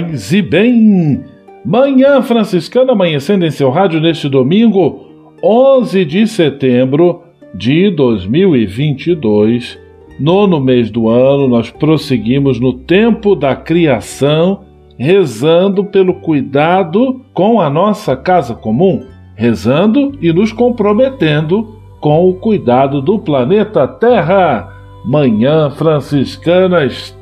Paz e bem! Manhã Franciscana amanhecendo em seu rádio neste domingo, 11 de setembro de 2022. Nono mês do ano, nós prosseguimos no tempo da criação, rezando pelo cuidado com a nossa casa comum, rezando e nos comprometendo com o cuidado do planeta Terra. Manhã Franciscana está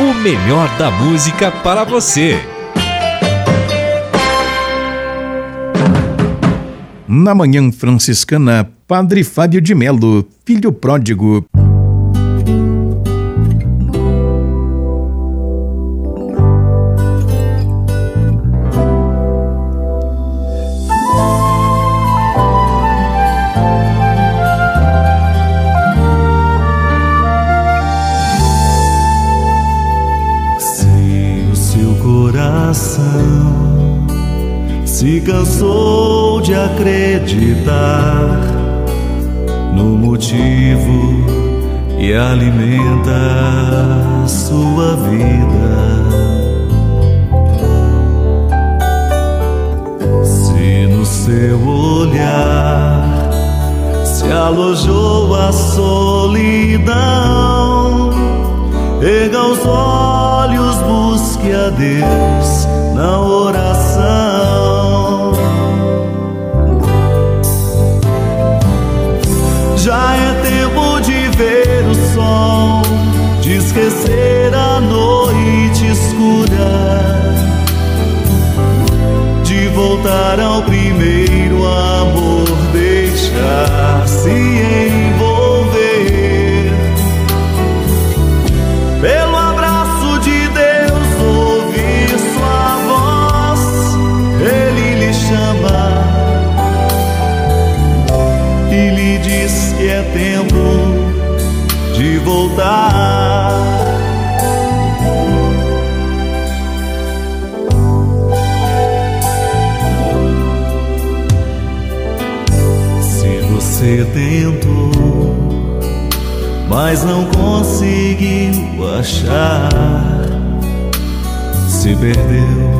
O melhor da música para você. Na manhã franciscana, Padre Fábio de Melo, filho pródigo. Cansou de acreditar no motivo e alimenta a sua vida. Se no seu olhar se alojou a solidão, erga os olhos, busque a Deus na oração. Já é tempo de ver o sol, de esquecer perdeu,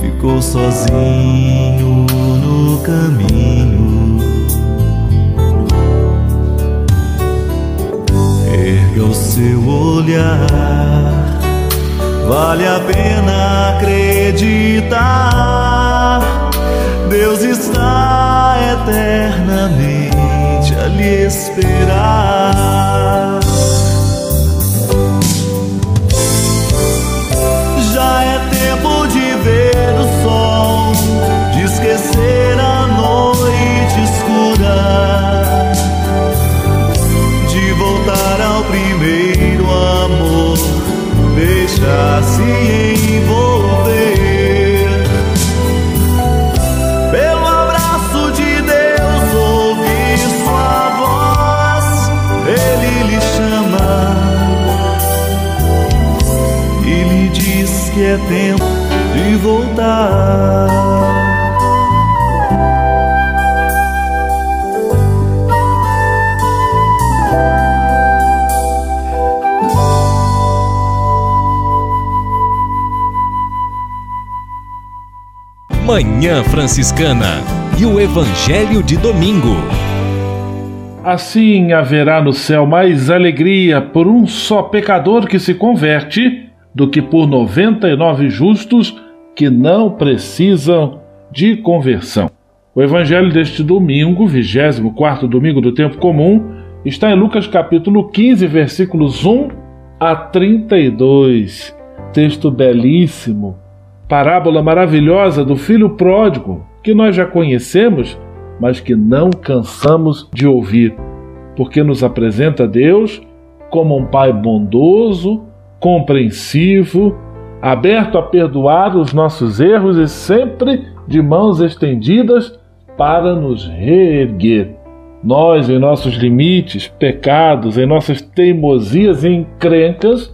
ficou sozinho no caminho erga o seu olhar. Vale a pena acreditar. Deus está eternamente a lhe esperar. A noite escura. De voltar ao primeiro amor, deixar-se envolver. Pelo abraço de Deus, ouvir sua voz, ele lhe chama. E lhe diz que é tempo de voltar. Manhã Franciscana e o Evangelho de Domingo. Assim haverá no céu mais alegria por um só pecador que se converte do que por noventa e nove justos que não precisam de conversão. O evangelho deste domingo, 24 domingo do tempo comum, está em Lucas capítulo 15, versículos 1 a 32. Texto belíssimo, parábola maravilhosa do filho pródigo, que nós já conhecemos, mas que não cansamos de ouvir, porque nos apresenta Deus como um pai bondoso, compreensivo, aberto a perdoar os nossos erros e sempre de mãos estendidas para nos reerguer. Nós, em nossos limites, pecados, em nossas teimosias e encrencas,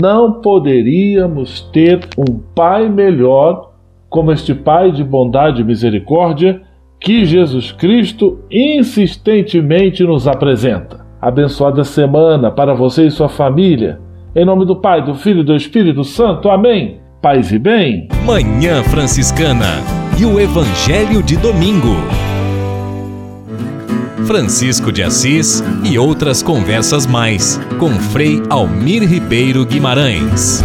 não poderíamos ter um Pai melhor como este Pai de bondade e misericórdia que Jesus Cristo insistentemente nos apresenta. Abençoada semana para você e sua família. Em nome do Pai, do Filho e do Espírito Santo. Amém. Paz e bem. Manhã Franciscana e o Evangelho de Domingo. Francisco de Assis e outras conversas mais com Frei Almir Ribeiro Guimarães.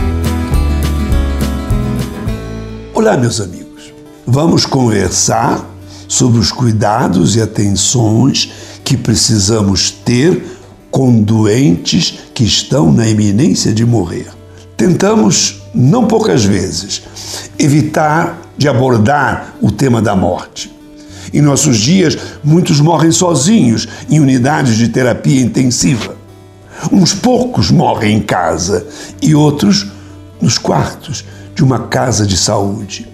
Olá, meus amigos. Vamos conversar sobre os cuidados e atenções que precisamos ter com doentes que estão na iminência de morrer. Tentamos, não poucas vezes, evitar de abordar o tema da morte. Em nossos dias, muitos morrem sozinhos em unidades de terapia intensiva. Uns poucos morrem em casa e outros nos quartos de uma casa de saúde.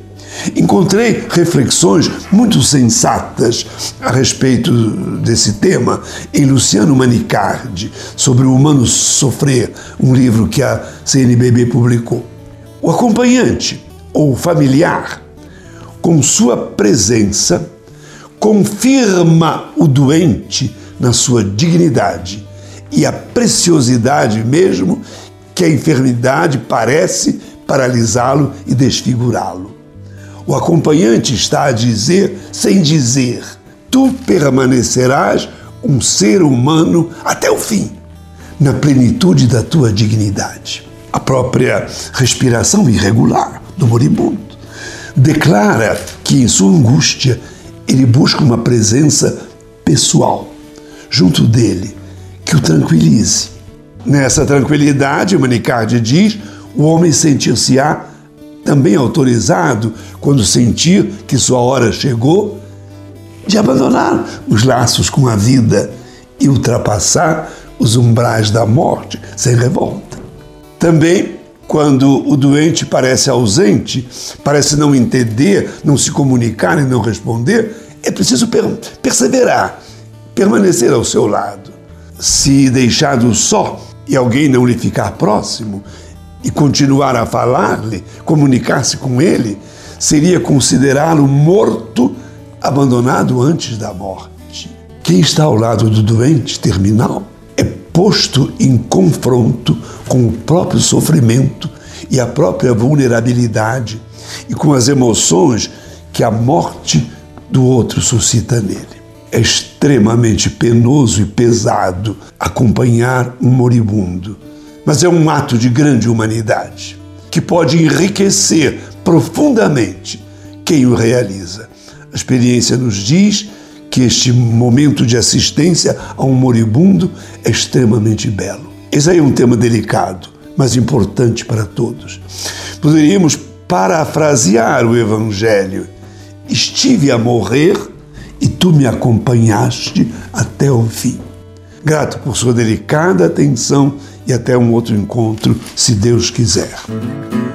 Encontrei reflexões muito sensatas a respeito desse tema em Luciano Manicardi, sobre o humano sofrer, um livro que a CNBB publicou. O acompanhante ou familiar, com sua presença, confirma o doente na sua dignidade e a preciosidade mesmo que a enfermidade parece paralisá-lo e desfigurá-lo. O acompanhante está a dizer, sem dizer, tu permanecerás um ser humano até o fim, na plenitude da tua dignidade. A própria respiração irregular do moribundo declara que em sua angústia ele busca uma presença pessoal junto dele que o tranquilize. Nessa tranquilidade, Manicardi diz, o homem sentir-se-á também autorizado, quando sentir que sua hora chegou, de abandonar os laços com a vida e ultrapassar os umbrais da morte sem revolta. Também, quando o doente parece ausente, parece não entender, não se comunicar e não responder, é preciso per perseverar, permanecer ao seu lado. Se deixado só e alguém não lhe ficar próximo, e continuar a falar-lhe, comunicar-se com ele, seria considerá-lo morto, abandonado antes da morte. Quem está ao lado do doente terminal posto em confronto com o próprio sofrimento e a própria vulnerabilidade e com as emoções que a morte do outro suscita nele. É extremamente penoso e pesado acompanhar um moribundo mas é um ato de grande humanidade que pode enriquecer profundamente quem o realiza. A experiência nos diz que este momento de assistência a um moribundo é extremamente belo. Esse aí é um tema delicado, mas importante para todos. Poderíamos parafrasear o Evangelho: Estive a morrer e tu me acompanhaste até o fim. Grato por sua delicada atenção e até um outro encontro, se Deus quiser.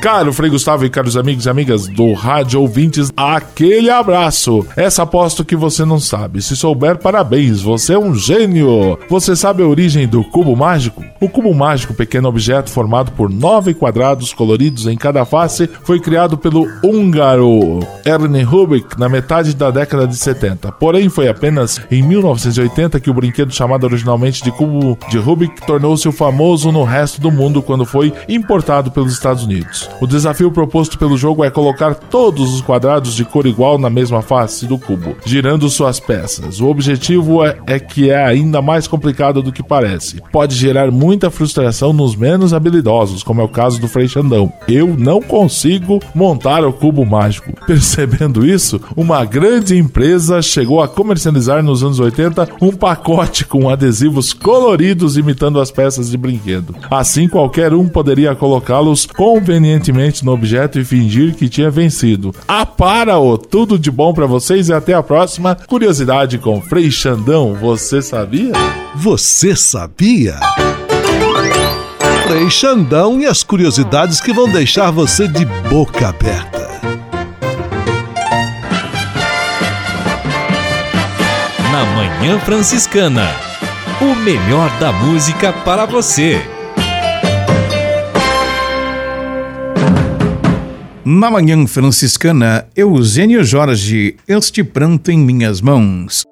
Caro Frei Gustavo e caros amigos e amigas do Rádio Ouvintes, aquele abraço. Essa aposto que você não sabe. Se souber, parabéns, você é um gênio. Você sabe a origem do cubo mágico? O cubo mágico, pequeno objeto formado por nove quadrados coloridos em cada face, foi criado pelo húngaro Ernie Rubik na metade da década de 70. Porém, foi apenas em 1980 que o brinquedo chamado originalmente de cubo de Rubik tornou-se famoso no resto do mundo quando foi importado pelos Estados Unidos. O desafio proposto pelo jogo é colocar todos os quadrados de cor igual na mesma face do cubo, girando suas peças. O objetivo é, é que é ainda mais complicado do que parece. Pode gerar muita frustração nos menos habilidosos, como é o caso do Frei Xandão. Eu não consigo montar o cubo mágico. Percebendo isso, uma grande empresa chegou a comercializar nos anos 80 um pacote com adesivos coloridos imitando as peças de brinquedo. Assim, qualquer um poderia colocá-los convenientemente no objeto e fingir que tinha vencido. Ah, para-o! Tudo de bom para vocês e até a próxima. Curiosidade com Frei Xandão, você sabia? Você sabia? Frei Xandão e as curiosidades que vão deixar você de boca aberta. Na Manhã Franciscana, o melhor da música para você. Na manhã franciscana, Eugênio Jorge, este pranto em minhas mãos.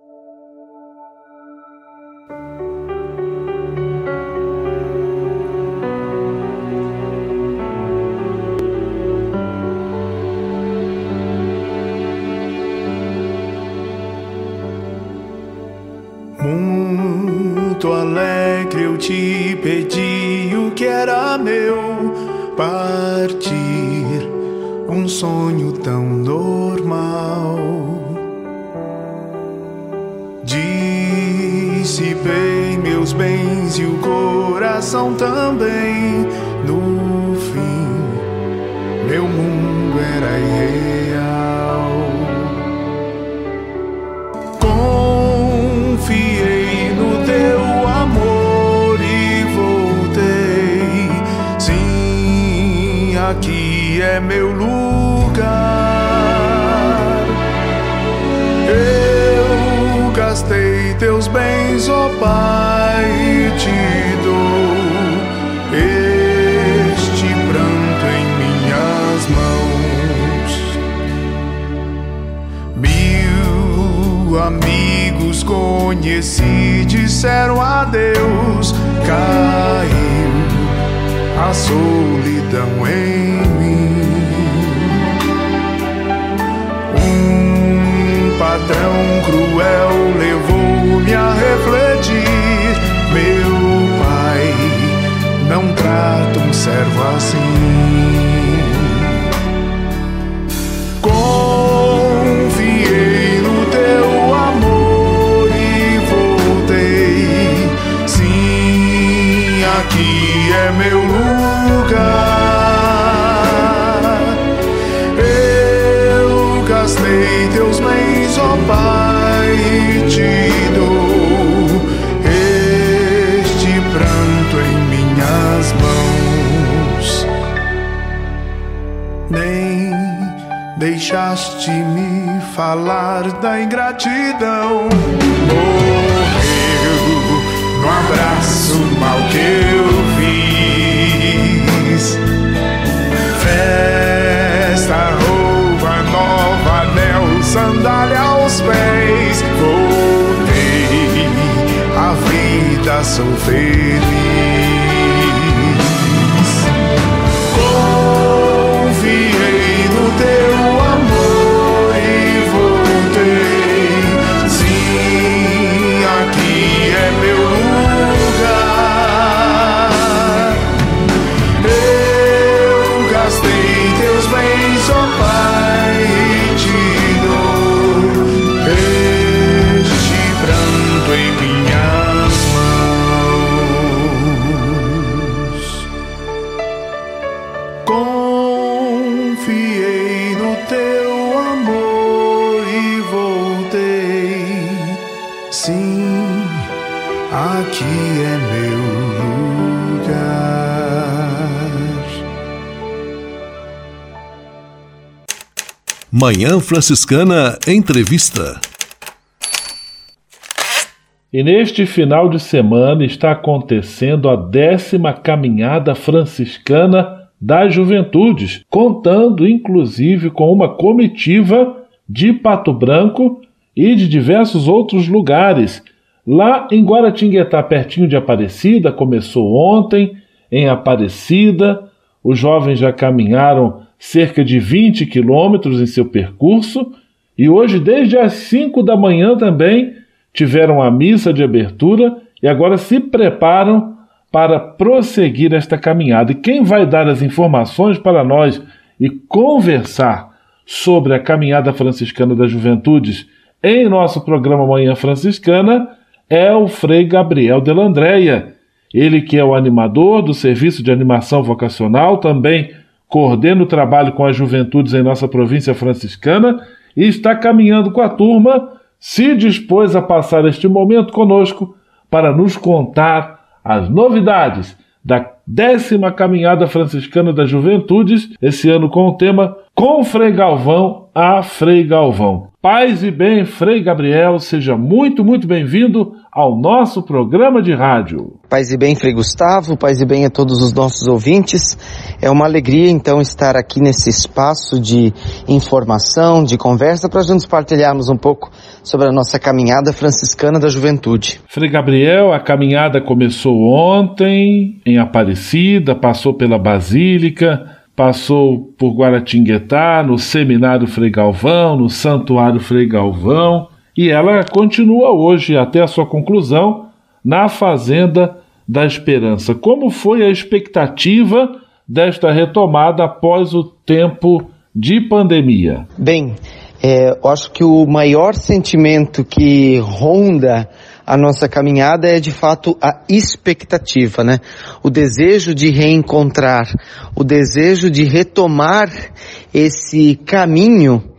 Aqui é meu lugar. gastei teus bens, ó Pai, e te dou este pranto em minhas mãos. Mil amigos conheci, disseram adeus, caiu a solidão em mim. Um padrão cruel levou-me a refletir. Meu pai não trata um servo assim. Confiei no teu amor e voltei. Sim, aqui é meu lugar. Eu gastei teus bens, ó Pai te dou este pranto em minhas mãos. Nem deixaste-me falar da ingratidão. No abraço mal que eu sou feliz. Manhã Franciscana Entrevista. E neste final de semana está acontecendo a décima caminhada franciscana das juventudes, contando inclusive com uma comitiva de Pato Branco e de diversos outros lugares. Lá em Guaratinguetá, pertinho de Aparecida, começou ontem, em Aparecida, os jovens já caminharam cerca de 20 quilômetros em seu percurso e hoje, desde as 5 da manhã também, tiveram a missa de abertura e agora se preparam para prosseguir esta caminhada. E quem vai dar as informações para nós e conversar sobre a caminhada franciscana das juventudes em nosso programa Manhã Franciscana é o Frei Gabriel Delandréia. Ele que é o animador do Serviço de Animação Vocacional, também coordena o trabalho com as juventudes em nossa província franciscana e está caminhando com a turma se dispôs a passar este momento conosco para nos contar as novidades da décima Caminhada Franciscana das Juventudes, esse ano com o tema Com Frei Galvão a Frei Galvão. Paz e bem, Frei Gabriel, seja muito, muito bem-vindo ao nosso programa de rádio. Paz e bem, Frei Gustavo, paz e bem a todos os nossos ouvintes. É uma alegria então estar aqui nesse espaço de informação, de conversa, para juntos partilharmos um pouco sobre a nossa caminhada franciscana da juventude. Frei Gabriel, a caminhada começou ontem em Aparecida, passou pela Basílica, passou por Guaratinguetá, no Seminário Frei Galvão, no Santuário Frei Galvão, e ela continua hoje até a sua conclusão na Fazenda da Esperança. Como foi a expectativa desta retomada após o tempo de pandemia? Bem, é, eu acho que o maior sentimento que ronda a nossa caminhada é de fato a expectativa, né? O desejo de reencontrar, o desejo de retomar esse caminho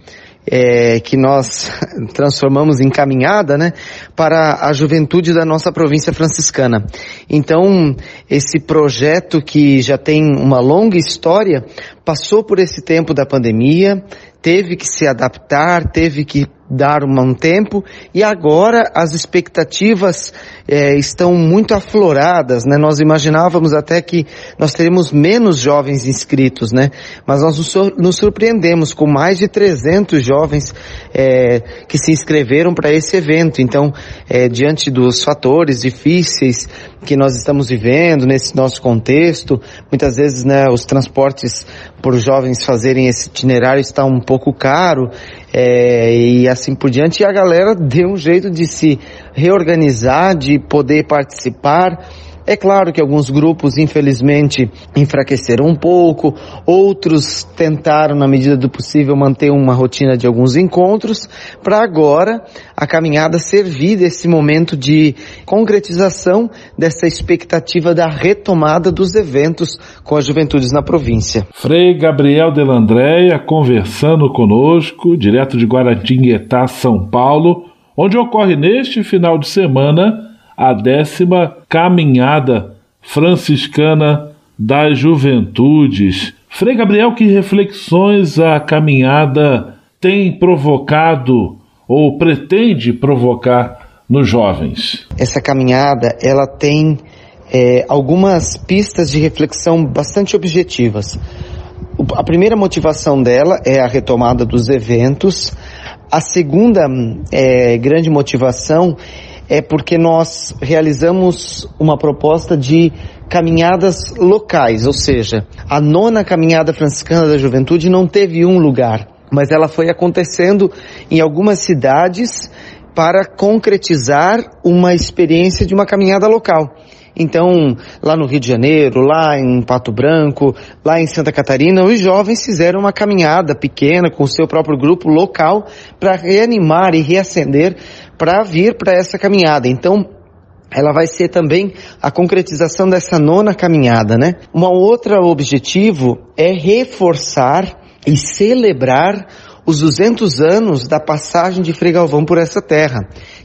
é, que nós transformamos em caminhada, né, para a juventude da nossa província franciscana. Então, esse projeto que já tem uma longa história, passou por esse tempo da pandemia, teve que se adaptar, teve que dar um tempo e agora as expectativas é, estão muito afloradas, né? Nós imaginávamos até que nós teríamos menos jovens inscritos, né? Mas nós nos surpreendemos com mais de 300 jovens é, que se inscreveram para esse evento. Então, é, diante dos fatores difíceis que nós estamos vivendo nesse nosso contexto, muitas vezes, né, os transportes por jovens fazerem esse itinerário está um pouco caro é, e assim por diante. E a galera deu um jeito de se reorganizar, de poder participar é claro que alguns grupos, infelizmente, enfraqueceram um pouco, outros tentaram, na medida do possível, manter uma rotina de alguns encontros, para agora a caminhada servir desse momento de concretização dessa expectativa da retomada dos eventos com as juventudes na província. Frei Gabriel Delandréia conversando conosco, direto de Guaratinguetá, São Paulo, onde ocorre neste final de semana a décima Caminhada Franciscana das Juventudes. Frei Gabriel, que reflexões a caminhada tem provocado ou pretende provocar nos jovens? Essa caminhada, ela tem é, algumas pistas de reflexão bastante objetivas. A primeira motivação dela é a retomada dos eventos. A segunda é, grande motivação é porque nós realizamos uma proposta de caminhadas locais, ou seja, a nona caminhada franciscana da juventude não teve um lugar, mas ela foi acontecendo em algumas cidades para concretizar uma experiência de uma caminhada local. Então, lá no Rio de Janeiro, lá em Pato Branco, lá em Santa Catarina, os jovens fizeram uma caminhada pequena com o seu próprio grupo local para reanimar e reacender para vir para essa caminhada. Então, ela vai ser também a concretização dessa nona caminhada, né? Um outro objetivo é reforçar e celebrar os 200 anos da passagem de Frei Galvão por essa terra.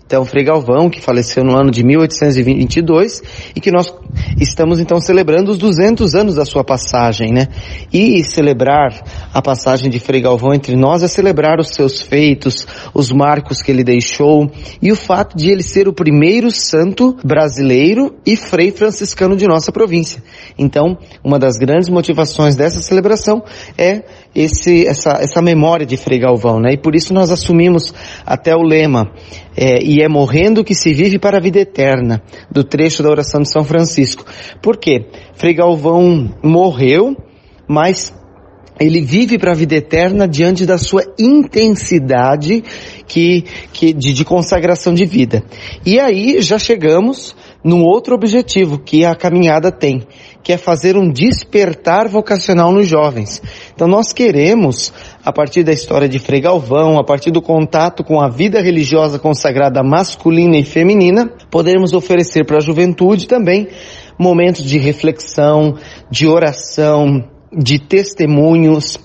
Então, Frei Galvão, que faleceu no ano de 1822 e que nós estamos então celebrando os 200 anos da sua passagem, né? E celebrar a passagem de Frei Galvão entre nós é celebrar os seus feitos, os marcos que ele deixou e o fato de ele ser o primeiro santo brasileiro e frei franciscano de nossa província. Então, uma das grandes motivações dessa celebração é esse, essa, essa memória de Frei Galvão, né? E por isso nós assumimos até o lema, é, e é morrendo que se vive para a vida eterna, do trecho da oração de São Francisco. Por quê? Frei Galvão morreu, mas ele vive para a vida eterna diante da sua intensidade que, que, de, de consagração de vida. E aí já chegamos num outro objetivo que a caminhada tem, que é fazer um despertar vocacional nos jovens. Então nós queremos, a partir da história de Frei Galvão, a partir do contato com a vida religiosa consagrada masculina e feminina, podermos oferecer para a juventude também momentos de reflexão, de oração, de testemunhos,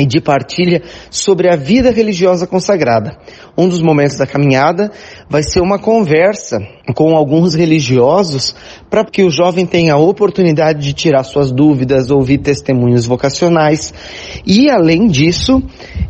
e de partilha sobre a vida religiosa consagrada. Um dos momentos da caminhada vai ser uma conversa com alguns religiosos para que o jovem tenha a oportunidade de tirar suas dúvidas, ouvir testemunhos vocacionais. E além disso,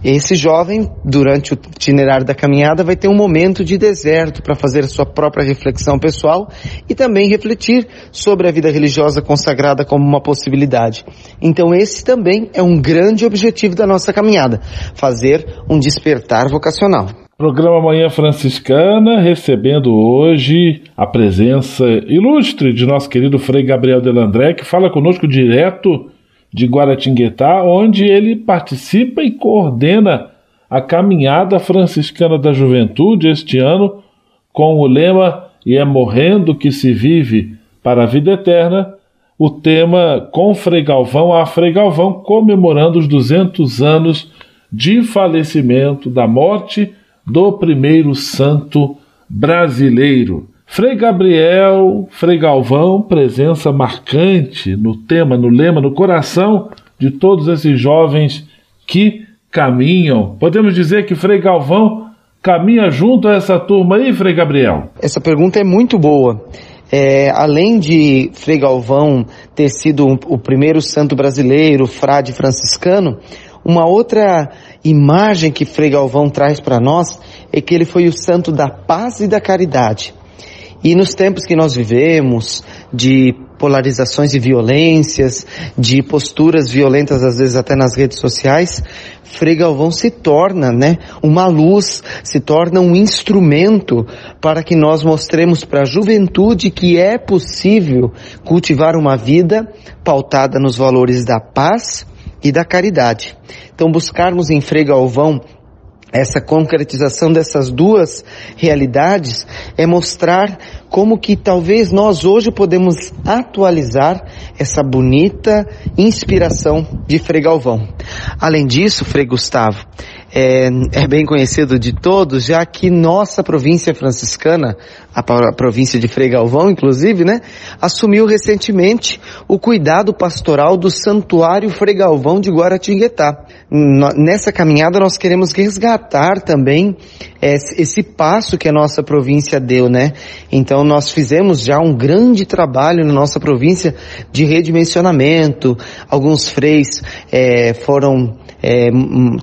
esse jovem, durante o itinerário da caminhada, vai ter um momento de deserto para fazer a sua própria reflexão pessoal e também refletir sobre a vida religiosa consagrada como uma possibilidade. Então esse também é um grande objetivo da nossa caminhada, fazer um despertar vocacional. Programa Manhã Franciscana, recebendo hoje a presença ilustre de nosso querido Frei Gabriel Delandré, que fala conosco direto de Guaratinguetá, onde ele participa e coordena a caminhada franciscana da juventude este ano com o lema E é morrendo que se vive para a vida eterna, o tema com Frei Galvão a Frei Galvão comemorando os 200 anos de falecimento, da morte do primeiro santo brasileiro. Frei Gabriel, Frei Galvão, presença marcante no tema, no lema, no coração de todos esses jovens que caminham. Podemos dizer que Frei Galvão caminha junto a essa turma aí, Frei Gabriel? Essa pergunta é muito boa. É, além de Frei Galvão ter sido o primeiro santo brasileiro, frade franciscano, uma outra imagem que Frei Galvão traz para nós é que ele foi o santo da paz e da caridade. E nos tempos que nós vivemos, de polarizações e violências, de posturas violentas às vezes até nas redes sociais, Frei Galvão se torna, né, uma luz, se torna um instrumento para que nós mostremos para a juventude que é possível cultivar uma vida pautada nos valores da paz e da caridade. Então buscarmos em Frei Galvão essa concretização dessas duas realidades é mostrar como que talvez nós hoje podemos atualizar essa bonita inspiração de Frei Galvão. Além disso, Frei Gustavo, é, é, bem conhecido de todos, já que nossa província franciscana, a, província de Frei Galvão, inclusive, né, assumiu recentemente o cuidado pastoral do Santuário Frei Galvão de Guaratinguetá. Nessa caminhada nós queremos resgatar também esse, esse passo que a nossa província deu, né? Então nós fizemos já um grande trabalho na nossa província de redimensionamento. Alguns freis é, foram é,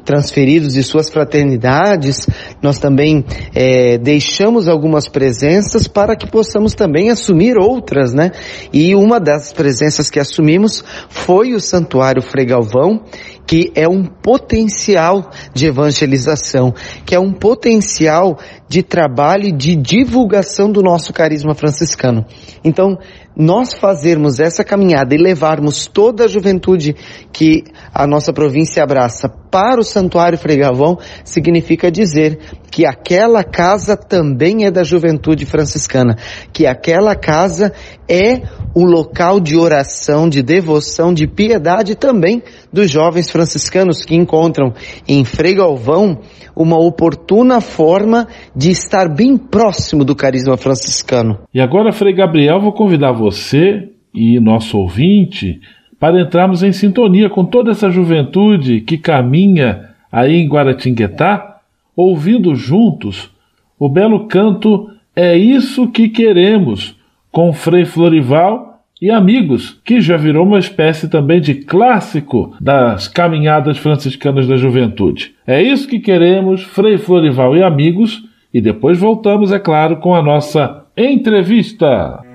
transferidos de suas fraternidades, nós também é, deixamos algumas presenças para que possamos também assumir outras, né? E uma das presenças que assumimos foi o Santuário Frei Galvão, que é um potencial de evangelização, que é um potencial de trabalho e de divulgação do nosso carisma franciscano. Então, nós fazermos essa caminhada e levarmos toda a juventude que a nossa província abraça para o Santuário Frei Galvão, significa dizer que aquela casa também é da juventude franciscana, que aquela casa é o local de oração, de devoção, de piedade também dos jovens franciscanos que encontram em Frei Galvão uma oportuna forma de estar bem próximo do carisma franciscano. E agora, Frei Gabriel, vou convidar você e nosso ouvinte para entrarmos em sintonia com toda essa juventude que caminha aí em Guaratinguetá, ouvindo juntos o belo canto É Isso Que Queremos, com Frei Florival e amigos, que já virou uma espécie também de clássico das caminhadas franciscanas da juventude. É isso que queremos, Frei Florival e amigos, e depois voltamos, é claro, com a nossa entrevista.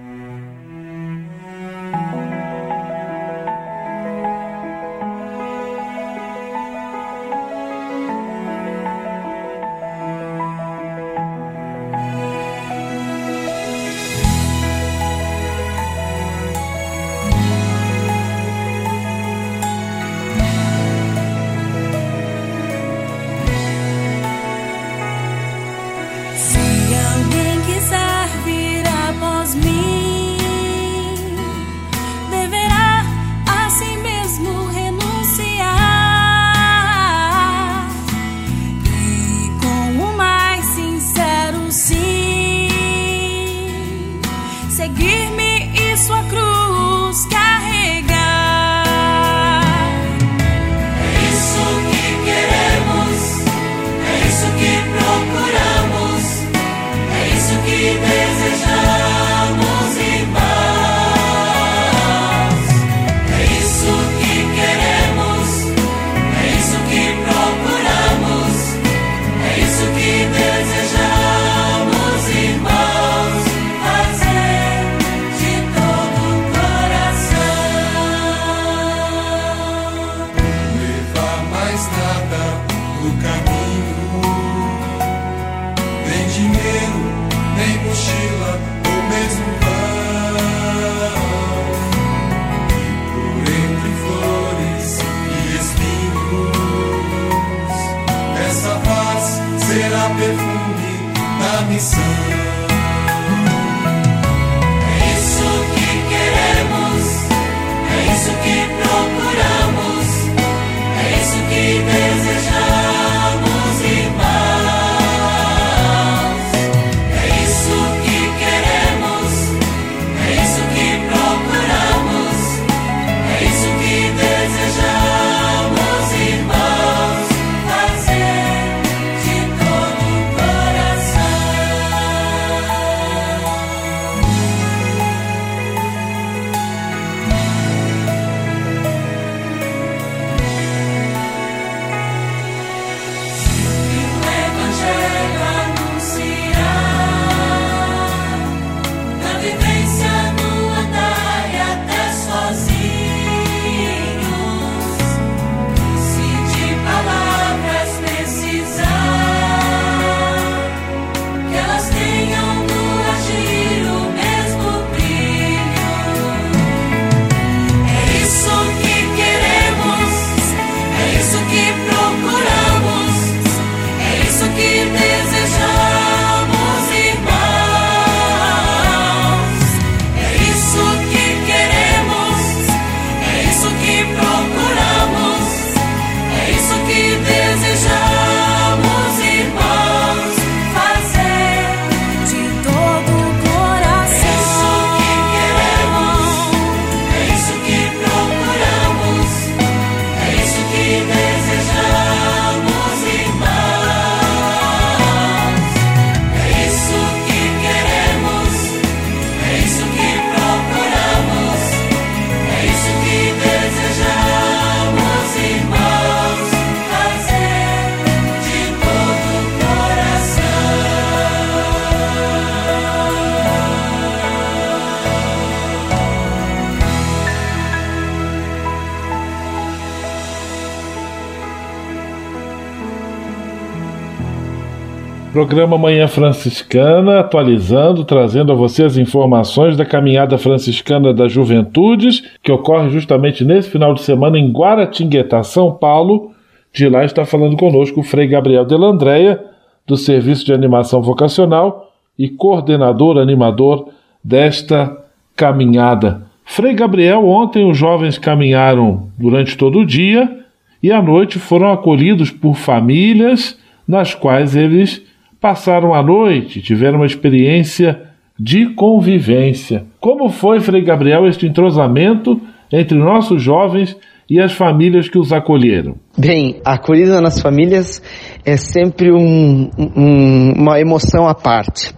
Programa Manhã Franciscana, atualizando, trazendo a você as informações da caminhada franciscana das juventudes, que ocorre justamente nesse final de semana em Guaratinguetá, São Paulo. De lá está falando conosco o Frei Gabriel Delandréia, do Serviço de Animação Vocacional e coordenador animador desta caminhada. Frei Gabriel, ontem os jovens caminharam durante todo o dia e à noite foram acolhidos por famílias nas quais eles passaram a noite, tiveram uma experiência de convivência. Como foi, Frei Gabriel, este entrosamento entre nossos jovens e as famílias que os acolheram? Bem, a acolhida nas famílias é sempre um, um, uma emoção à parte.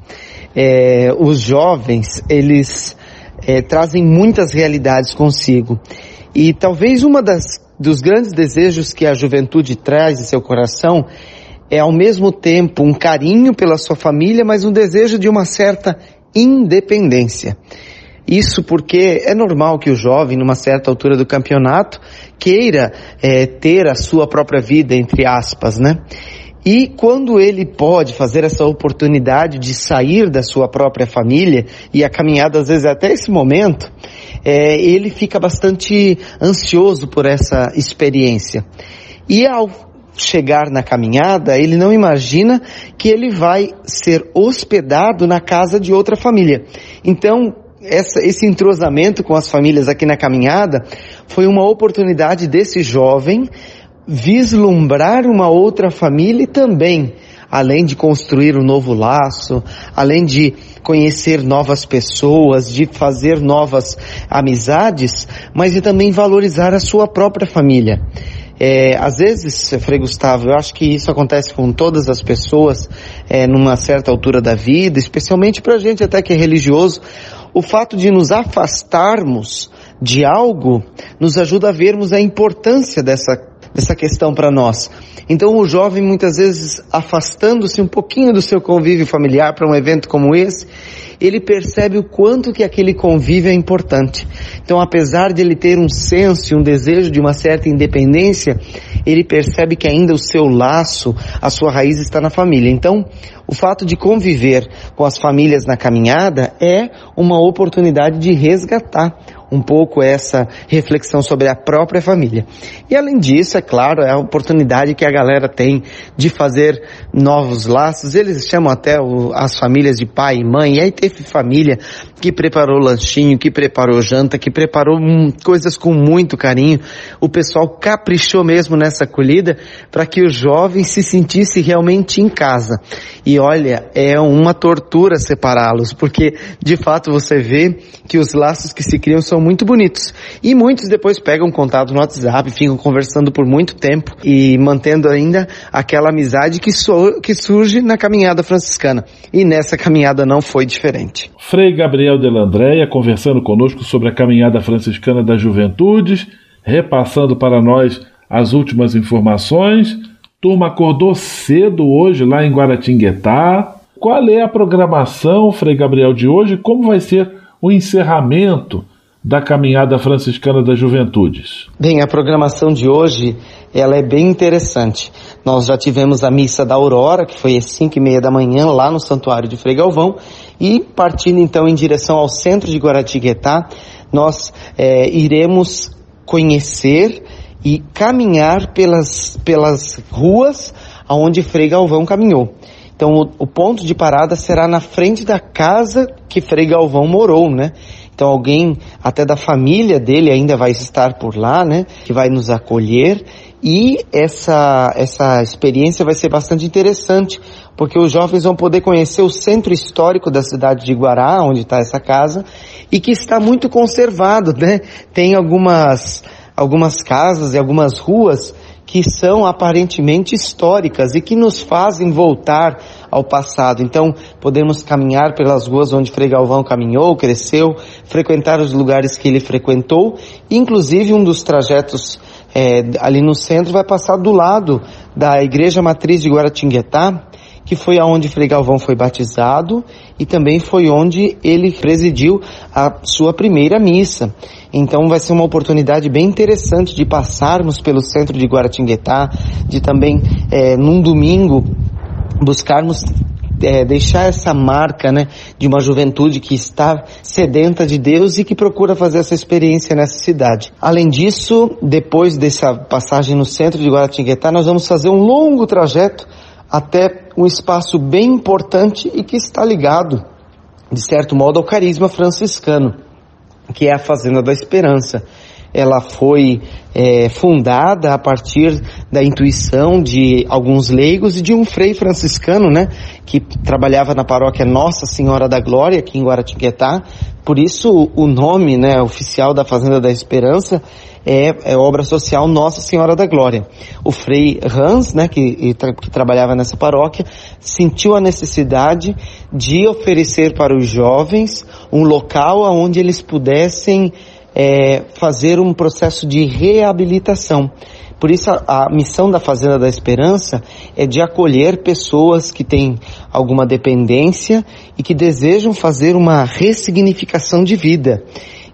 É, os jovens, eles é, trazem muitas realidades consigo. E talvez uma das dos grandes desejos que a juventude traz em seu coração é ao mesmo tempo um carinho pela sua família, mas um desejo de uma certa independência. Isso porque é normal que o jovem, numa certa altura do campeonato, queira é, ter a sua própria vida, entre aspas, né? E quando ele pode fazer essa oportunidade de sair da sua própria família, e a caminhada às vezes é até esse momento, é, ele fica bastante ansioso por essa experiência. E ao chegar na caminhada, ele não imagina que ele vai ser hospedado na casa de outra família. Então, essa, esse entrosamento com as famílias aqui na caminhada foi uma oportunidade desse jovem vislumbrar uma outra família também, além de construir um novo laço, além de conhecer novas pessoas, de fazer novas amizades, mas de também valorizar a sua própria família. É, às vezes, Frei Gustavo, eu acho que isso acontece com todas as pessoas é, numa certa altura da vida, especialmente para a gente até que é religioso, o fato de nos afastarmos de algo nos ajuda a vermos a importância dessa, dessa questão para nós. Então o jovem muitas vezes afastando-se um pouquinho do seu convívio familiar para um evento como esse, ele percebe o quanto que aquele convívio é importante. Então apesar de ele ter um senso e um desejo de uma certa independência, ele percebe que ainda o seu laço, a sua raiz está na família. Então, o fato de conviver com as famílias na caminhada é uma oportunidade de resgatar um pouco essa reflexão sobre a própria família. E além disso, é claro, é a oportunidade que a galera tem de fazer novos laços. Eles chamam até o, as famílias de pai e mãe. E aí teve família que preparou lanchinho, que preparou janta, que preparou hum, coisas com muito carinho. O pessoal caprichou mesmo nessa acolhida para que o jovem se sentisse realmente em casa. E olha, é uma tortura separá-los, porque de fato você vê que os laços que se criam são muito bonitos. E muitos depois pegam contato no WhatsApp, ficam conversando por muito tempo e mantendo ainda aquela amizade que, so, que surge na caminhada franciscana. E nessa caminhada não foi diferente. Frei Gabriel de Landréia conversando conosco sobre a caminhada franciscana das juventudes, repassando para nós as últimas informações. Turma acordou cedo hoje lá em Guaratinguetá. Qual é a programação, Frei Gabriel, de hoje? Como vai ser o encerramento da caminhada franciscana das juventudes? Bem, a programação de hoje ela é bem interessante. Nós já tivemos a missa da Aurora, que foi às 5 e meia da manhã, lá no Santuário de Frei Galvão, e partindo então em direção ao centro de Guaratinguetá, nós é, iremos conhecer e caminhar pelas, pelas ruas aonde Frei Galvão caminhou. Então o, o ponto de parada será na frente da casa que Frei Galvão morou, né? Então alguém até da família dele ainda vai estar por lá, né? Que vai nos acolher e essa essa experiência vai ser bastante interessante porque os jovens vão poder conhecer o centro histórico da cidade de Guará, onde está essa casa e que está muito conservado, né? Tem algumas algumas casas e algumas ruas que são aparentemente históricas e que nos fazem voltar ao passado. Então, podemos caminhar pelas ruas onde Frei Galvão caminhou, cresceu, frequentar os lugares que ele frequentou, inclusive um dos trajetos é, ali no centro vai passar do lado da Igreja Matriz de Guaratinguetá, que foi aonde Frei Galvão foi batizado e também foi onde ele presidiu a sua primeira missa. Então vai ser uma oportunidade bem interessante de passarmos pelo centro de Guaratinguetá, de também é, num domingo buscarmos é, deixar essa marca né, de uma juventude que está sedenta de Deus e que procura fazer essa experiência nessa cidade. Além disso, depois dessa passagem no centro de Guaratinguetá, nós vamos fazer um longo trajeto até um espaço bem importante e que está ligado, de certo modo, ao carisma franciscano, que é a Fazenda da Esperança. Ela foi é, fundada a partir da intuição de alguns leigos e de um frei franciscano, né, que trabalhava na paróquia Nossa Senhora da Glória, aqui em Guaratinguetá, Por isso o nome né, oficial da Fazenda da Esperança é, é, obra social Nossa Senhora da Glória. O Frei Hans, né, que, que trabalhava nessa paróquia, sentiu a necessidade de oferecer para os jovens um local onde eles pudessem é, fazer um processo de reabilitação. Por isso a, a, missão da Fazenda da Esperança é de acolher pessoas que têm alguma dependência e que desejam fazer uma ressignificação de vida.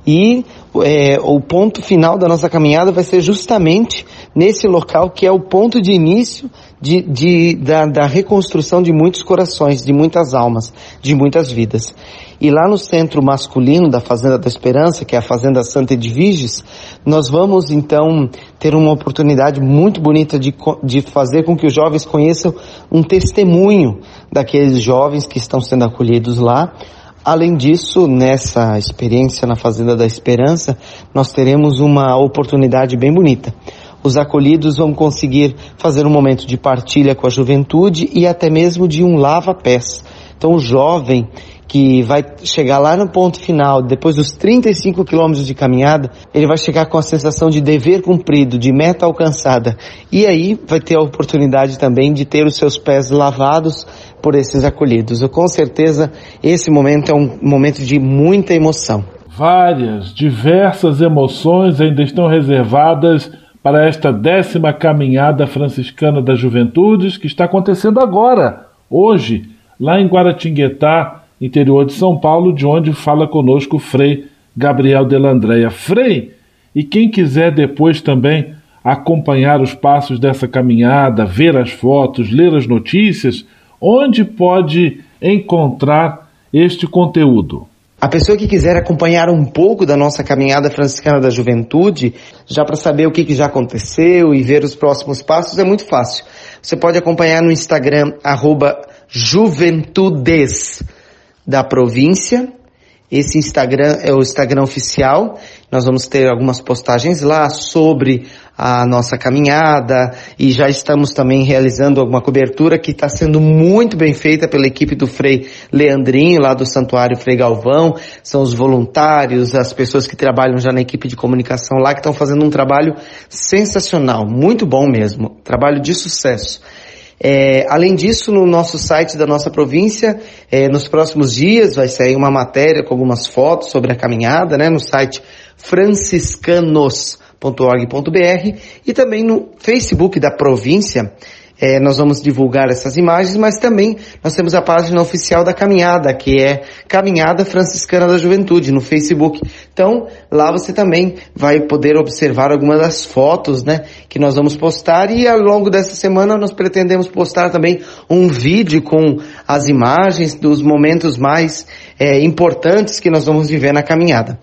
E é, o ponto final da nossa caminhada vai ser justamente nesse local que é o ponto de início de, de, da, da reconstrução de muitos corações, de muitas almas, de muitas vidas. E lá no centro masculino da Fazenda da Esperança, que é a Fazenda Santa Edviges, nós vamos então ter uma oportunidade muito bonita de, de fazer com que os jovens conheçam um testemunho daqueles jovens que estão sendo acolhidos lá, Além disso, nessa experiência na Fazenda da Esperança, nós teremos uma oportunidade bem bonita. Os acolhidos vão conseguir fazer um momento de partilha com a juventude e até mesmo de um lava-pés. Então, o jovem que vai chegar lá no ponto final, depois dos 35 quilômetros de caminhada, ele vai chegar com a sensação de dever cumprido, de meta alcançada. E aí vai ter a oportunidade também de ter os seus pés lavados por esses acolhidos. com certeza esse momento é um momento de muita emoção. Várias, diversas emoções ainda estão reservadas para esta décima caminhada franciscana das juventudes que está acontecendo agora, hoje, lá em Guaratinguetá, interior de São Paulo, de onde fala conosco o Frei Gabriel Delandreia. Frei, e quem quiser depois também acompanhar os passos dessa caminhada, ver as fotos, ler as notícias, onde pode encontrar este conteúdo? A pessoa que quiser acompanhar um pouco da nossa caminhada franciscana da juventude, já para saber o que, que, já aconteceu e ver os próximos passos, é muito fácil. Você pode acompanhar no Instagram, arroba juventudes da província, esse Instagram é o Instagram oficial. Nós vamos ter algumas postagens lá sobre a nossa caminhada e já estamos também realizando alguma cobertura que está sendo muito bem feita pela equipe do Frei Leandrinho, lá do Santuário Frei Galvão. São os voluntários, as pessoas que trabalham já na equipe de comunicação lá, que estão fazendo um trabalho sensacional, muito bom mesmo, trabalho de sucesso. É, além disso, no nosso site da nossa província, é, nos próximos dias vai sair uma matéria com algumas fotos sobre a caminhada, né, no site franciscanos.org.br e também no Facebook da província é, nós vamos divulgar essas imagens, mas também nós temos a página oficial da caminhada, que é Caminhada Franciscana da Juventude, no Facebook. Então, lá você também vai poder observar algumas das fotos, né, que nós vamos postar e ao longo dessa semana nós pretendemos postar também um vídeo com as imagens dos momentos mais é, importantes que nós vamos viver na caminhada.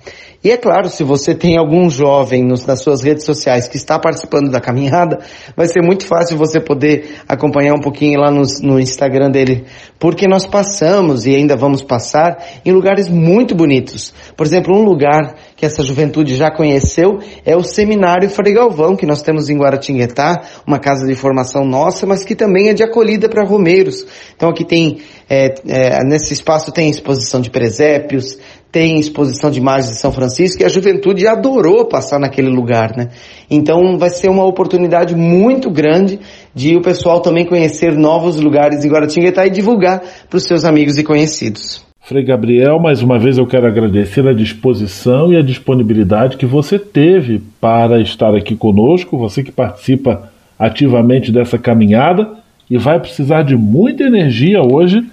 E é claro, se você tem algum jovem nos, nas suas redes sociais que está participando da caminhada, vai ser muito fácil você poder acompanhar um pouquinho lá no, no Instagram dele, porque nós passamos e ainda vamos passar em lugares muito bonitos. Por exemplo, um lugar que essa juventude já conheceu é o Seminário Frei Galvão, que nós temos em Guaratinguetá, uma casa de formação nossa, mas que também é de acolhida para romeiros. Então aqui tem, é, é, nesse espaço tem exposição de presépios, tem exposição de imagens de São Francisco e a juventude adorou passar naquele lugar, né? Então vai ser uma oportunidade muito grande de o pessoal também conhecer novos lugares em Guaratinguetá e divulgar para os seus amigos e conhecidos. Frei Gabriel, mais uma vez eu quero agradecer a disposição e a disponibilidade que você teve para estar aqui conosco, você que participa ativamente dessa caminhada e vai precisar de muita energia hoje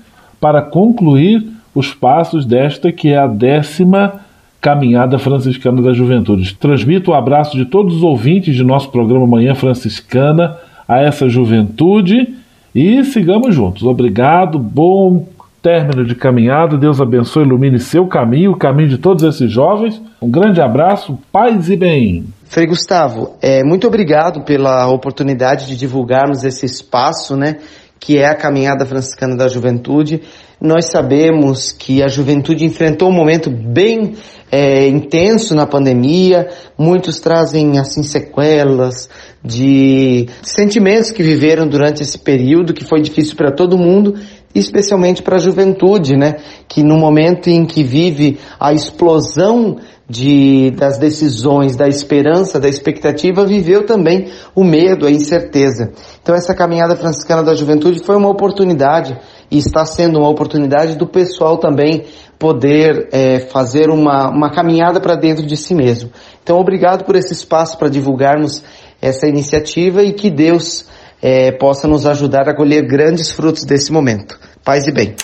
para concluir os passos desta que é a décima caminhada franciscana da juventude. Transmito o abraço de todos os ouvintes de nosso programa Manhã Franciscana a essa juventude e sigamos juntos. Obrigado, bom término de caminhada. Deus abençoe ilumine seu caminho, o caminho de todos esses jovens. Um grande abraço, paz e bem. Frei Gustavo, é, muito obrigado pela oportunidade de divulgarmos esse espaço, né? Que é a caminhada franciscana da juventude. Nós sabemos que a juventude enfrentou um momento bem é, intenso na pandemia. Muitos trazem assim sequelas de sentimentos que viveram durante esse período que foi difícil para todo mundo especialmente para a juventude, né? Que no momento em que vive a explosão de, das decisões, da esperança, da expectativa, viveu também o medo, a incerteza. Então essa caminhada franciscana da juventude foi uma oportunidade e está sendo uma oportunidade do pessoal também poder é, fazer uma, uma caminhada para dentro de si mesmo. Então obrigado por esse espaço para divulgarmos essa iniciativa e que Deus é, possa nos ajudar a colher grandes frutos desse momento. Paz e bem.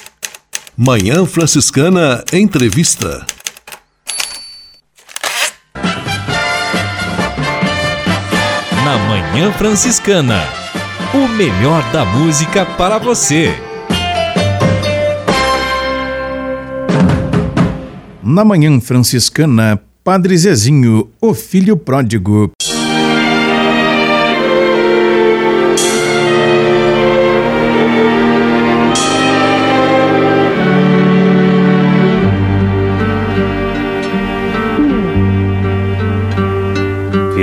Manhã Franciscana Entrevista. Na Manhã Franciscana, o melhor da música para você. Na Manhã Franciscana, Padre Zezinho, o filho pródigo.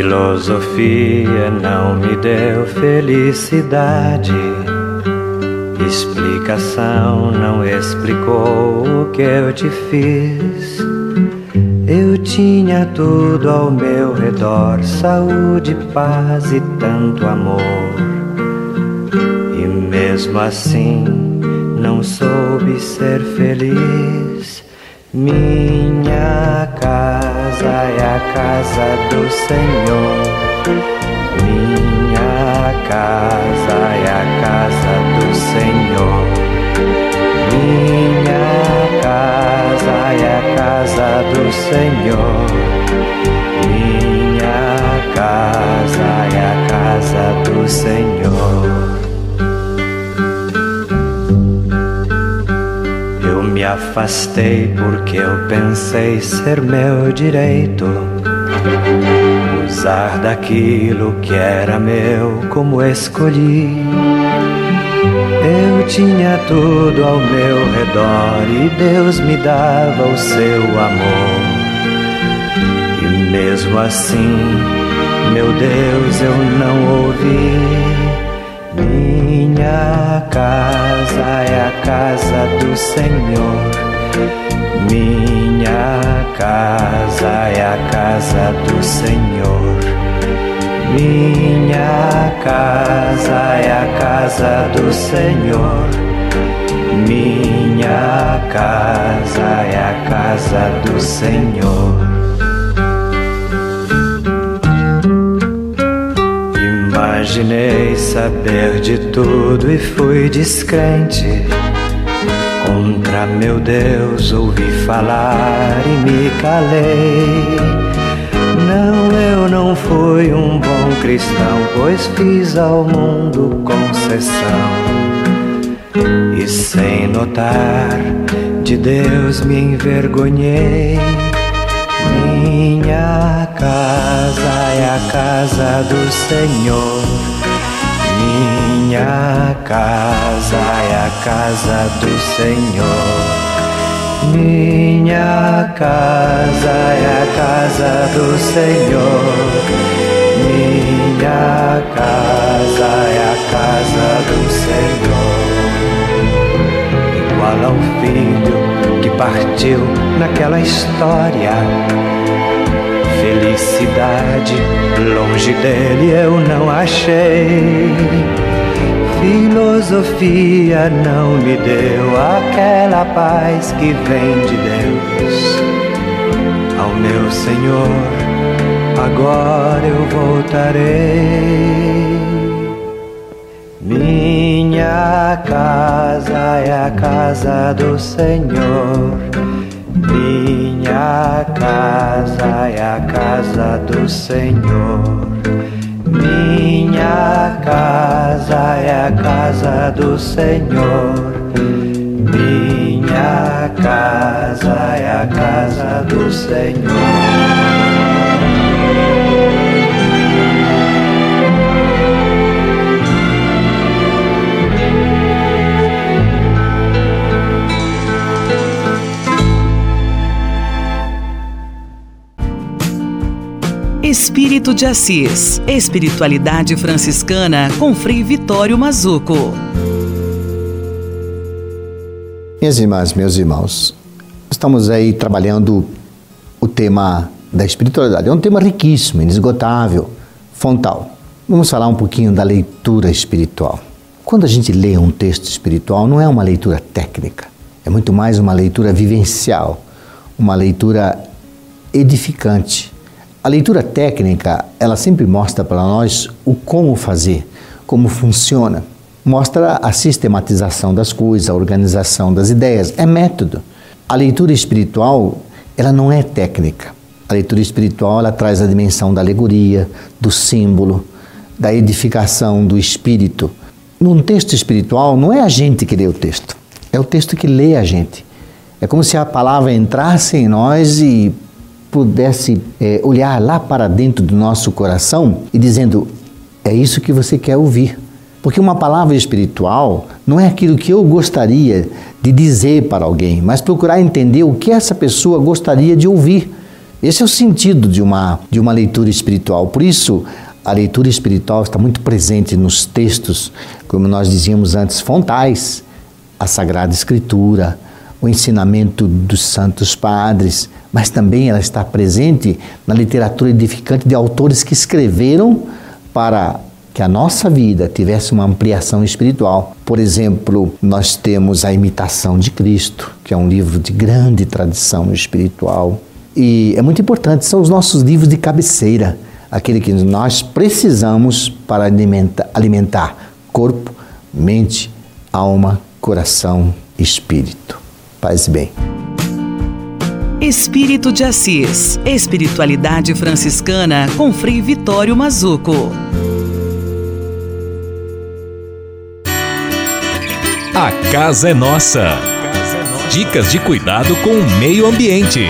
Filosofia não me deu felicidade. Explicação não explicou o que eu te fiz. Eu tinha tudo ao meu redor: saúde, paz e tanto amor. E mesmo assim não soube ser feliz. Minha casa é a casa do Senhor. Minha casa é a casa do Senhor. Minha casa é a casa do Senhor. Minha casa é a casa do Senhor. Afastei porque eu pensei ser meu direito usar daquilo que era meu como escolhi. Eu tinha tudo ao meu redor e Deus me dava o seu amor. E mesmo assim, meu Deus, eu não ouvi. Minha casa é a casa do Senhor. Minha casa é a casa do Senhor. Minha casa é a casa do Senhor. Minha casa é a casa do Senhor. Imaginei saber de tudo e fui descrente. Contra meu Deus ouvi falar e me calei. Não, eu não fui um bom cristão, pois fiz ao mundo concessão. E sem notar, de Deus me envergonhei. Minha casa casa do Senhor. Minha casa é a casa do Senhor. Minha casa é a casa do Senhor. Minha casa é a casa do Senhor. Igual ao filho que partiu naquela história felicidade longe dele eu não achei. Filosofia não me deu aquela paz que vem de Deus. Ao meu Senhor, agora eu voltarei. Minha casa é a casa do Senhor minha casa é a casa do Senhor. Minha casa é a casa do Senhor. Minha casa é a casa do Senhor. Espírito de Assis. Espiritualidade franciscana com Frei Vitório Mazuco. Minhas irmãs, meus irmãos, estamos aí trabalhando o tema da espiritualidade. É um tema riquíssimo, inesgotável, fontal. Vamos falar um pouquinho da leitura espiritual. Quando a gente lê um texto espiritual, não é uma leitura técnica, é muito mais uma leitura vivencial, uma leitura edificante. A leitura técnica, ela sempre mostra para nós o como fazer, como funciona mostra a sistematização das coisas, a organização das ideias, é método. A leitura espiritual, ela não é técnica. A leitura espiritual, ela traz a dimensão da alegoria, do símbolo, da edificação do espírito. Num texto espiritual, não é a gente que lê o texto, é o texto que lê a gente. É como se a palavra entrasse em nós e pudesse é, olhar lá para dentro do nosso coração e dizendo: é isso que você quer ouvir. Porque uma palavra espiritual não é aquilo que eu gostaria de dizer para alguém, mas procurar entender o que essa pessoa gostaria de ouvir. Esse é o sentido de uma, de uma leitura espiritual. Por isso, a leitura espiritual está muito presente nos textos, como nós dizíamos antes, fontais, a Sagrada Escritura, o ensinamento dos santos padres, mas também ela está presente na literatura edificante de autores que escreveram para que a nossa vida tivesse uma ampliação espiritual. Por exemplo, nós temos a Imitação de Cristo, que é um livro de grande tradição espiritual. E é muito importante, são os nossos livros de cabeceira, aquele que nós precisamos para alimentar, alimentar corpo, mente, alma, coração, espírito. Paz e bem. Espírito de Assis, Espiritualidade Franciscana com Frei Vitório Mazuco. A casa é nossa. Dicas de cuidado com o meio ambiente.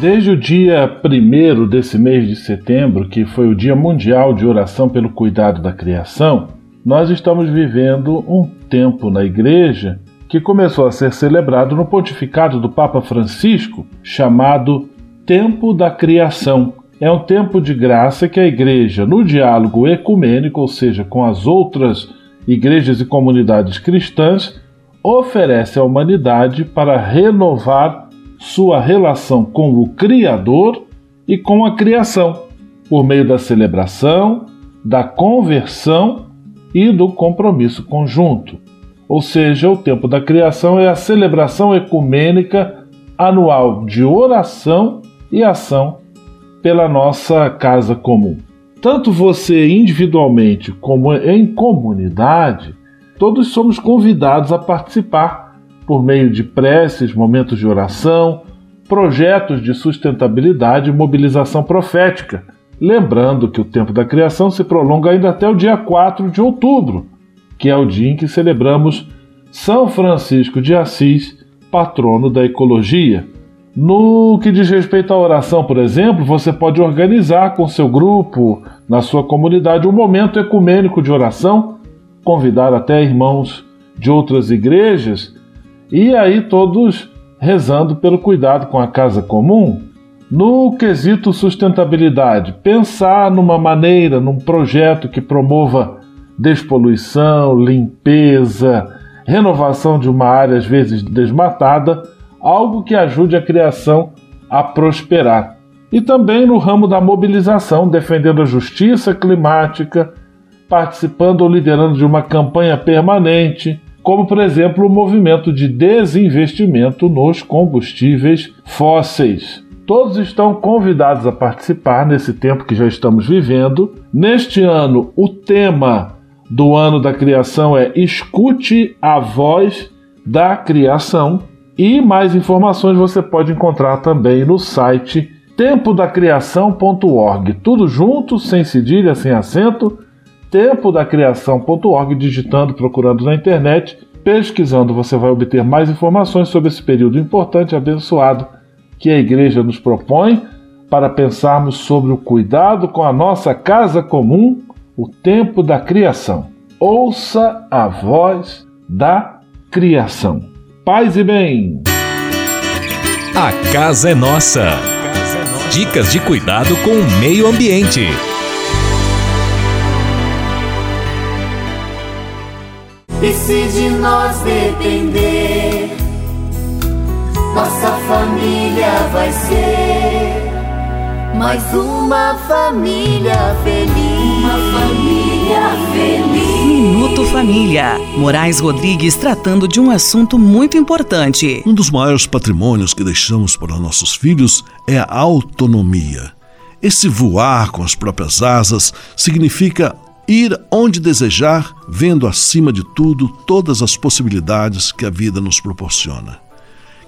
Desde o dia 1 desse mês de setembro, que foi o Dia Mundial de Oração pelo Cuidado da Criação, nós estamos vivendo um tempo na Igreja que começou a ser celebrado no pontificado do Papa Francisco, chamado Tempo da Criação, é um tempo de graça que a igreja, no diálogo ecumênico, ou seja, com as outras igrejas e comunidades cristãs, oferece à humanidade para renovar sua relação com o Criador e com a criação, por meio da celebração, da conversão e do compromisso conjunto. Ou seja, o tempo da criação é a celebração ecumênica anual de oração e ação pela nossa casa comum. Tanto você individualmente como em comunidade, todos somos convidados a participar por meio de preces, momentos de oração, projetos de sustentabilidade e mobilização profética. Lembrando que o tempo da criação se prolonga ainda até o dia 4 de outubro, que é o dia em que celebramos São Francisco de Assis, patrono da ecologia. No que diz respeito à oração, por exemplo, você pode organizar com seu grupo, na sua comunidade, um momento ecumênico de oração, convidar até irmãos de outras igrejas e aí todos rezando pelo cuidado com a casa comum. No quesito sustentabilidade, pensar numa maneira, num projeto que promova despoluição, limpeza, renovação de uma área às vezes desmatada algo que ajude a criação a prosperar. E também no ramo da mobilização, defendendo a justiça climática, participando ou liderando de uma campanha permanente, como por exemplo o movimento de desinvestimento nos combustíveis fósseis. Todos estão convidados a participar nesse tempo que já estamos vivendo. Neste ano, o tema do ano da criação é Escute a voz da criação. E mais informações você pode encontrar também no site tempodacriação.org. Tudo junto, sem cedilha, sem acento. tempodacriação.org, digitando, procurando na internet, pesquisando, você vai obter mais informações sobre esse período importante e abençoado que a igreja nos propõe para pensarmos sobre o cuidado com a nossa casa comum, o tempo da criação. Ouça a voz da criação. Paz e bem. A casa é nossa. Dicas de cuidado com o meio ambiente. E se de nós depender, nossa família vai ser mais uma família feliz. Uma família feliz. Minuto Família. Moraes Rodrigues tratando de um assunto muito importante. Um dos maiores patrimônios que deixamos para nossos filhos é a autonomia. Esse voar com as próprias asas significa ir onde desejar, vendo acima de tudo todas as possibilidades que a vida nos proporciona.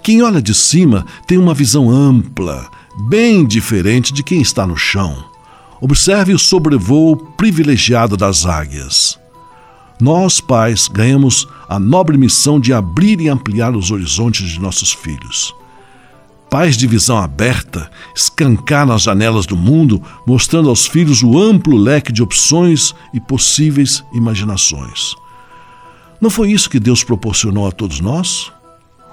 Quem olha de cima tem uma visão ampla, bem diferente de quem está no chão. Observe o sobrevoo privilegiado das águias. Nós, pais, ganhamos a nobre missão de abrir e ampliar os horizontes de nossos filhos. Pais de visão aberta escancaram as janelas do mundo, mostrando aos filhos o amplo leque de opções e possíveis imaginações. Não foi isso que Deus proporcionou a todos nós?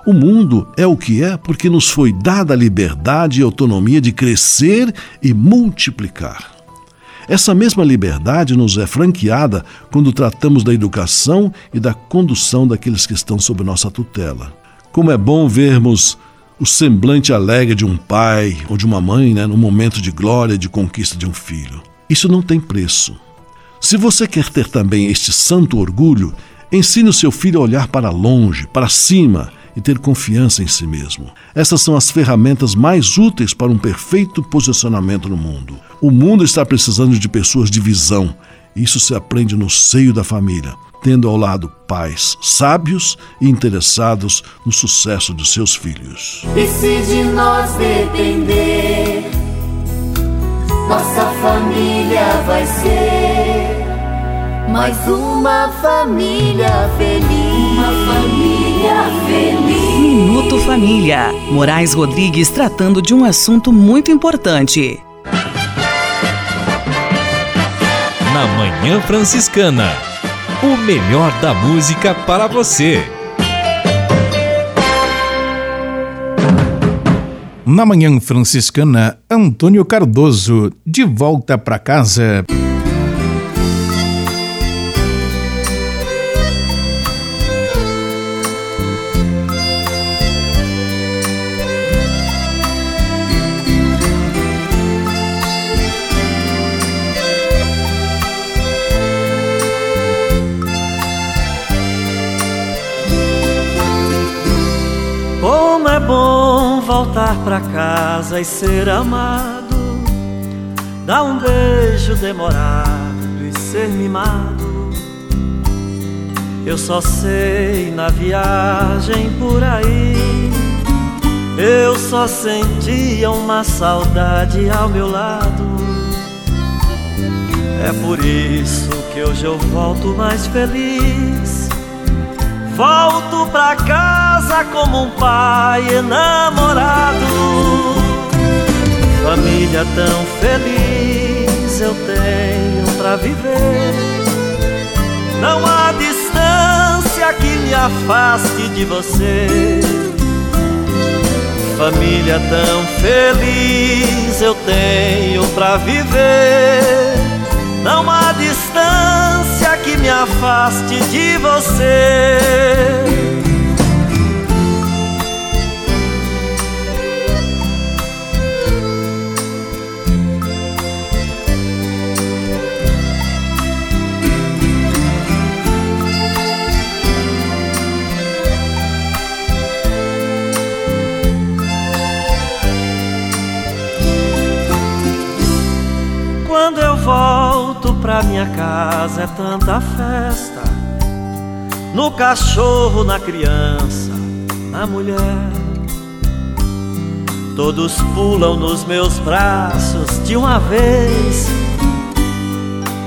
O mundo é o que é porque nos foi dada a liberdade e autonomia de crescer e multiplicar. Essa mesma liberdade nos é franqueada quando tratamos da educação e da condução daqueles que estão sob nossa tutela. Como é bom vermos o semblante alegre de um pai ou de uma mãe né, no momento de glória e de conquista de um filho. Isso não tem preço. Se você quer ter também este santo orgulho, ensine o seu filho a olhar para longe, para cima e ter confiança em si mesmo. Essas são as ferramentas mais úteis para um perfeito posicionamento no mundo. O mundo está precisando de pessoas de visão. Isso se aprende no seio da família, tendo ao lado pais sábios e interessados no sucesso de seus filhos. E se de nós depender, nossa família vai ser mais uma família feliz. Uma família. Minuto Família. Moraes Rodrigues tratando de um assunto muito importante. Na Manhã Franciscana. O melhor da música para você. Na Manhã Franciscana, Antônio Cardoso, de volta para casa. Casa e ser amado, dar um beijo demorado e ser mimado. Eu só sei na viagem por aí, eu só sentia uma saudade ao meu lado. É por isso que hoje eu volto mais feliz. Volto pra casa como um pai enamorado. Família tão feliz eu tenho pra viver. Não há distância que me afaste de você. Família tão feliz eu tenho pra viver. Não há distância que me afaste de você. Pra minha casa é tanta festa. No cachorro, na criança, na mulher. Todos pulam nos meus braços de uma vez.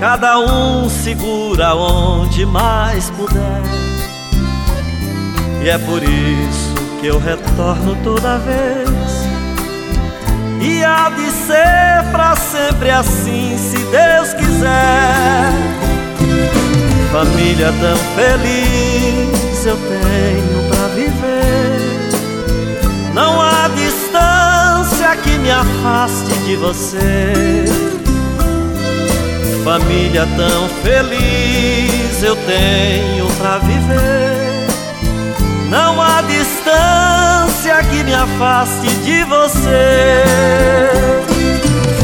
Cada um segura onde mais puder. E é por isso que eu retorno toda vez. E há de ser pra sempre assim, se Deus quiser. Família tão feliz eu tenho pra viver. Não há distância que me afaste de você. Família tão feliz eu tenho pra viver. Não há distância que me afaste de você.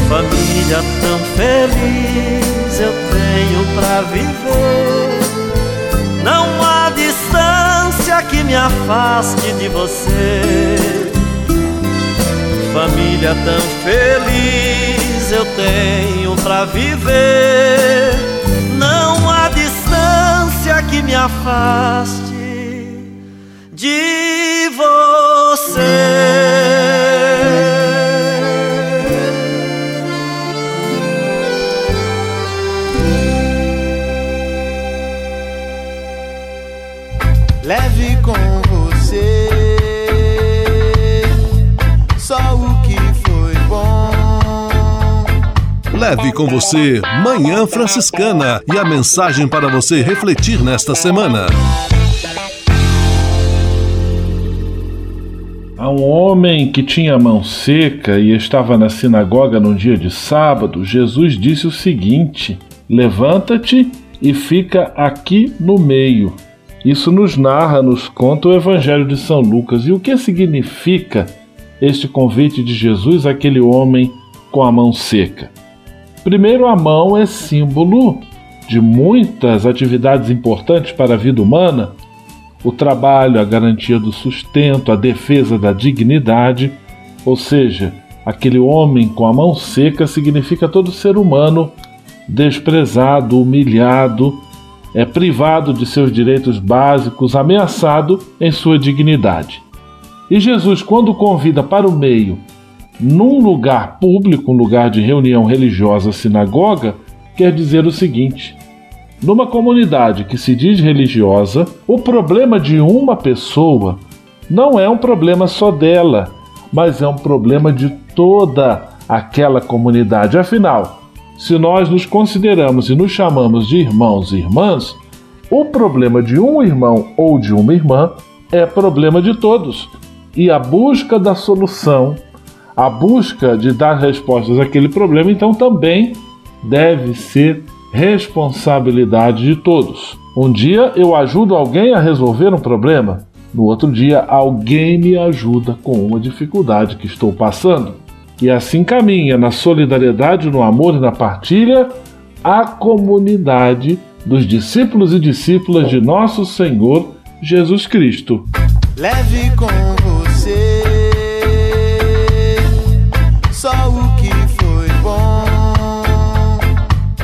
Família tão feliz eu tenho pra viver. Não há distância que me afaste de você. Família tão feliz eu tenho pra viver. Não há distância que me afaste de você. Leve com você Manhã Franciscana e a mensagem para você refletir nesta semana. Há um homem que tinha a mão seca e estava na sinagoga num dia de sábado. Jesus disse o seguinte: Levanta-te e fica aqui no meio. Isso nos narra, nos conta o Evangelho de São Lucas. E o que significa este convite de Jesus àquele homem com a mão seca? Primeiro, a mão é símbolo de muitas atividades importantes para a vida humana: o trabalho, a garantia do sustento, a defesa da dignidade. Ou seja, aquele homem com a mão seca significa todo ser humano desprezado, humilhado é privado de seus direitos básicos, ameaçado em sua dignidade. E Jesus, quando convida para o meio, num lugar público, um lugar de reunião religiosa, sinagoga, quer dizer o seguinte: numa comunidade que se diz religiosa, o problema de uma pessoa não é um problema só dela, mas é um problema de toda aquela comunidade. Afinal, se nós nos consideramos e nos chamamos de irmãos e irmãs, o problema de um irmão ou de uma irmã é problema de todos. E a busca da solução, a busca de dar respostas àquele problema, então também deve ser responsabilidade de todos. Um dia eu ajudo alguém a resolver um problema, no outro dia alguém me ajuda com uma dificuldade que estou passando. E assim caminha na solidariedade, no amor e na partilha a comunidade dos discípulos e discípulas de nosso Senhor Jesus Cristo. Leve com